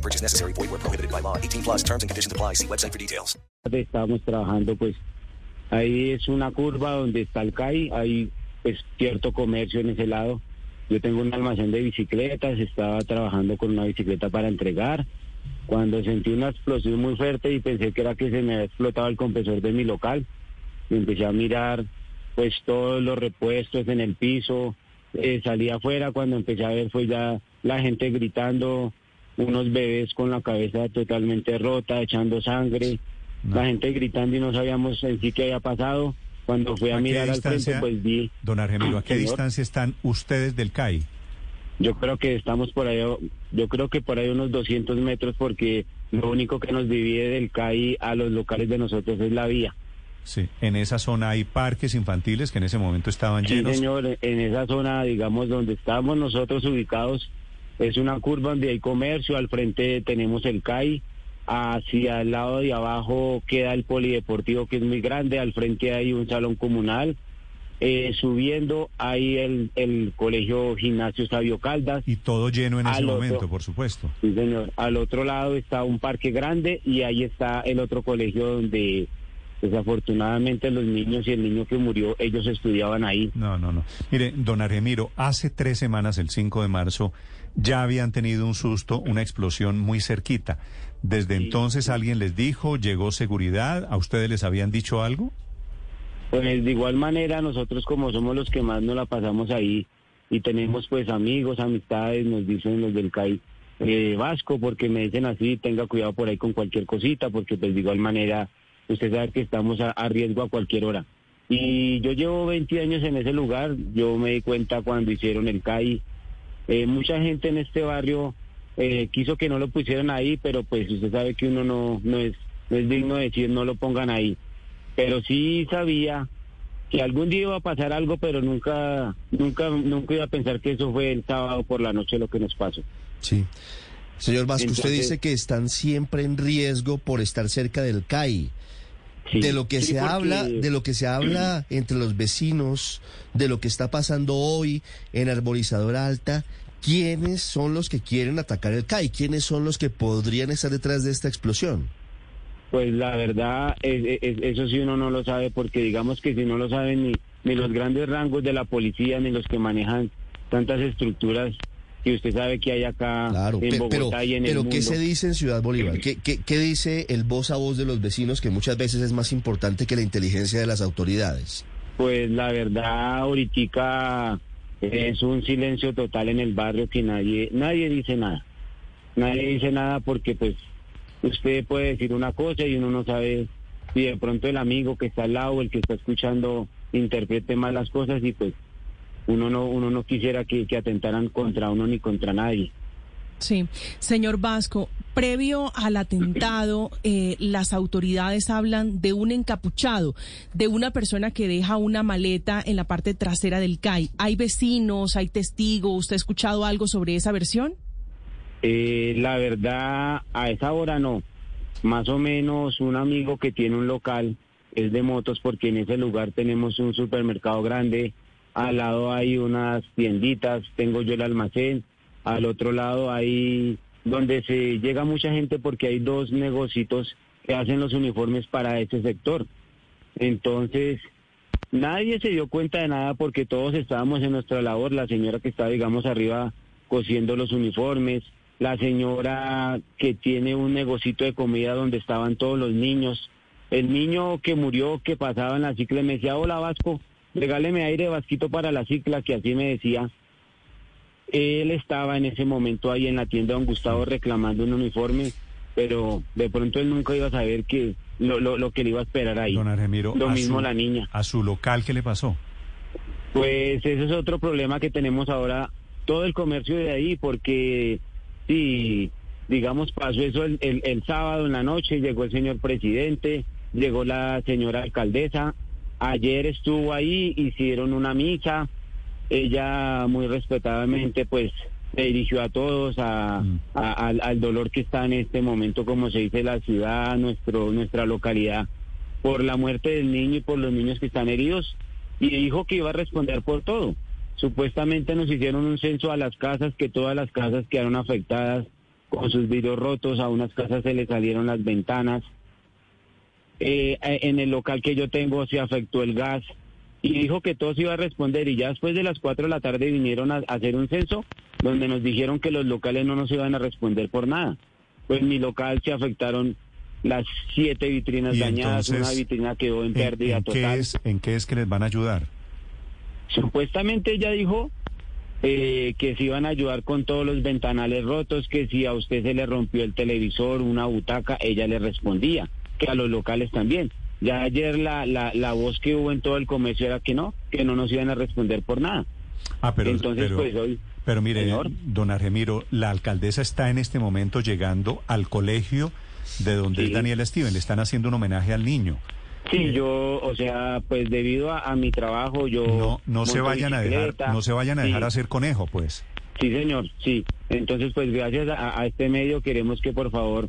Purchase necessary. Void where prohibited by law. 18 plus terms and conditions apply. See website for details. Estamos trabajando, pues, ahí es una curva donde está el CAI, hay pues cierto comercio en ese lado. Yo tengo un almacén de bicicletas, estaba trabajando con una bicicleta para entregar. Cuando sentí una explosión muy fuerte y pensé que era que se me había explotado el compresor de mi local, y empecé a mirar pues todos los repuestos en el piso, eh, salí afuera cuando empecé a ver fue ya la gente gritando, unos bebés con la cabeza totalmente rota, echando sangre, la gente gritando y no sabíamos en sí qué había pasado. Cuando fui a, ¿A mirar al frente, distancia, pues vi, Don Argemiro, ¿a qué Señor. distancia están ustedes del CAI? yo creo que estamos por ahí, yo creo que por ahí unos 200 metros porque lo único que nos divide del CAI a los locales de nosotros es la vía. Sí. En esa zona hay parques infantiles que en ese momento estaban Sí, llenos. señor, en esa zona, digamos, donde estamos nosotros ubicados, es una curva donde hay comercio, al frente tenemos el CAI, hacia el lado de abajo queda el polideportivo que es muy grande, al frente hay un salón comunal, eh, subiendo hay el, el colegio gimnasio Sabio Caldas, Y todo lleno en ese otro. momento, por supuesto. sí señor, al otro lado está un parque grande y ahí está el otro colegio donde desafortunadamente los niños y el niño que murió, ellos estudiaban ahí. No, no, no. Mire, don Argemiro, hace tres semanas, el 5 de marzo, ya habían tenido un susto, una explosión muy cerquita. Desde Sí, entonces alguien les dijo, llegó seguridad, ¿a ustedes les habían dicho algo? Pues de igual manera nosotros como somos los que más nos la pasamos ahí y tenemos pues amigos, amistades, nos dicen los del CAI eh, Vasco, porque me dicen así, tenga cuidado por ahí con cualquier cosita, porque pues de igual manera usted sabe que estamos a, a riesgo a cualquier hora. Y yo llevo 20 años en ese lugar, yo me di cuenta cuando hicieron el CAI, eh, mucha gente en este barrio eh, quiso que no lo pusieran ahí, pero pues usted sabe que uno no, no, es, no es digno de decir no lo pongan ahí pero sí sabía que algún día iba a pasar algo, pero nunca, nunca, nunca iba a pensar que eso fue el sábado por la noche lo que nos pasó. Sí. Señor Vasco, usted Entonces- dice que están siempre en riesgo por estar cerca del CAI. Sí. De lo que Sí, se porque- habla, de lo que se habla entre los vecinos, de lo que está pasando hoy en Arborizador Alta, ¿quiénes son los que quieren atacar el CAI? ¿Quiénes son los que podrían estar detrás de esta explosión? Pues la verdad, es- es- eso sí uno no lo sabe, porque digamos que si no lo saben ni, ni los grandes rangos de la policía, ni los que manejan tantas estructuras que usted sabe que hay acá Claro, en Bogotá pero, y en pero el mundo. ¿qué se dice en Ciudad Bolívar? ¿Qué, qué, qué dice el voz a voz de los vecinos que muchas veces es más importante que la inteligencia de las autoridades? Pues la verdad, ahorita es un silencio total en el barrio que nadie, nadie dice nada. Nadie dice nada porque pues usted puede decir una cosa y uno no sabe si de pronto el amigo que está al lado o el que está escuchando interprete mal las cosas y pues uno no, uno no quisiera que, que atentaran contra uno ni contra nadie. Sí, señor Vasco, previo al atentado, eh, las autoridades hablan de un encapuchado, de una persona que deja una maleta en la parte trasera del CAI. ¿Hay vecinos, hay testigos? ¿Usted ha escuchado algo sobre esa versión? Eh, la verdad, a esa hora no. Más o menos un amigo que tiene un local es de motos porque en ese lugar tenemos un supermercado grande. Al lado hay unas tienditas, tengo yo el almacén. Al otro lado hay donde se llega mucha gente porque hay dos negocios que hacen los uniformes para ese sector. Entonces, nadie se dio cuenta de nada porque todos estábamos en nuestra labor. La señora que estaba, digamos, arriba cosiendo los uniformes, la señora que tiene un negocito de comida donde estaban todos los niños, el niño que murió, que pasaba en la cicla, me decía, hola Vasco, regáleme aire Vasquito para la cicla, que así me decía. Él estaba en ese momento ahí en la tienda don Gustavo reclamando un uniforme, pero de pronto él nunca iba a saber que lo, lo, lo que le iba a esperar ahí. Don Argemiro, Lo mismo su- la niña. ¿A su local qué le pasó? Pues ese es otro problema que tenemos ahora, todo el comercio de ahí, porque sí, digamos, pasó eso el, el, el sábado en la noche, llegó el señor presidente, llegó la señora alcaldesa, ayer estuvo ahí, hicieron una misa, ella muy respetadamente pues se dirigió a todos a, a- al, al dolor que está en este momento, como se dice, la ciudad, nuestro, nuestra localidad, por la muerte del niño y por los niños que están heridos, y dijo que iba a responder por todo. Supuestamente nos hicieron un censo a las casas, que todas las casas quedaron afectadas con sus vidrios rotos, a unas casas se les salieron las ventanas. Eh, en el local que yo tengo se afectó el gas y dijo que todo se iba a responder y ya después de las 4 de la tarde vinieron a, hacer un censo donde nos dijeron que los locales no nos iban a responder por nada. Pues mi local se afectaron las siete vitrinas dañadas, entonces, una vitrina quedó en ¿En, pérdida en qué total. es, ¿En qué es que les van a ayudar? Supuestamente ella dijo eh, que se iban a ayudar con todos los ventanales rotos, que si a usted se le rompió el televisor, una butaca, ella le respondía, que a los locales también. Ya ayer la, la, la voz que hubo en todo el comercio era que no, que no nos iban a responder por nada. Ah, pero, Entonces, pero, pues hoy... pero mire, Señor. don Argemiro, la alcaldesa está en este momento llegando al colegio de donde Sí. es Daniel Steven. Le están haciendo un homenaje al niño. Sí, yo, o sea, pues debido a, a mi trabajo, yo... No, no se vayan a dejar, no se vayan a Sí. dejar hacer conejo, pues. Sí, señor, sí. Entonces, pues gracias a, a este medio queremos que por favor,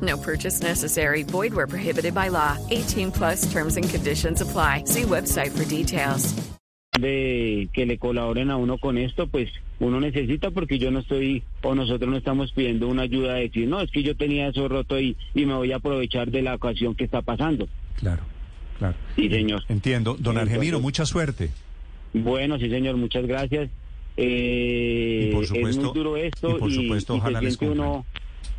No purchase necessary. Void where prohibited by law. 18 plus terms and conditions apply. See website for details. de que le colaboren a uno con esto, pues uno necesita porque yo no estoy o nosotros no estamos pidiendo una ayuda de decir, no, es que yo tenía eso roto y, y me voy a aprovechar de la ocasión que está pasando. Claro, claro. Sí, señor. Entiendo. Don Entonces- Argemiro, mucha suerte. Bueno, sí, señor, muchas gracias. Eh, Y por es supuesto- muy duro esto y por supuesto, y se ojalá les siente uno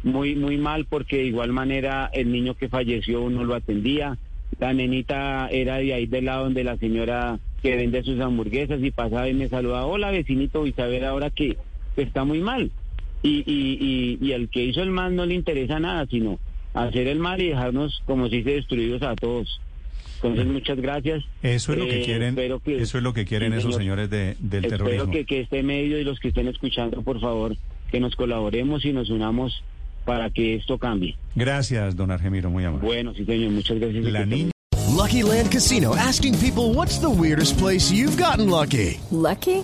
muy muy mal porque de igual manera el niño que falleció uno lo atendía. La nenita era de ahí del lado donde la señora que vende sus hamburguesas y pasaba y me saludaba, hola vecinito, y saber ahora que, está muy mal. Y, y, y, y al que hizo el mal no le interesa nada, sino hacer el mal y dejarnos como si se destruidos a todos. Entonces, muchas gracias. Eso es lo que Eh, quieren, espero que- eso es lo que quieren Sí, esos señor. señores de, del Espero terrorismo. que, que este medio y los que estén escuchando, por favor, que nos colaboremos y nos unamos para que esto cambie. Gracias, don Argemiro, muy amable. Bueno, sí, señor, muchas gracias. La niña. Lucky Land Casino asking people what's the weirdest place you've gotten lucky? Lucky?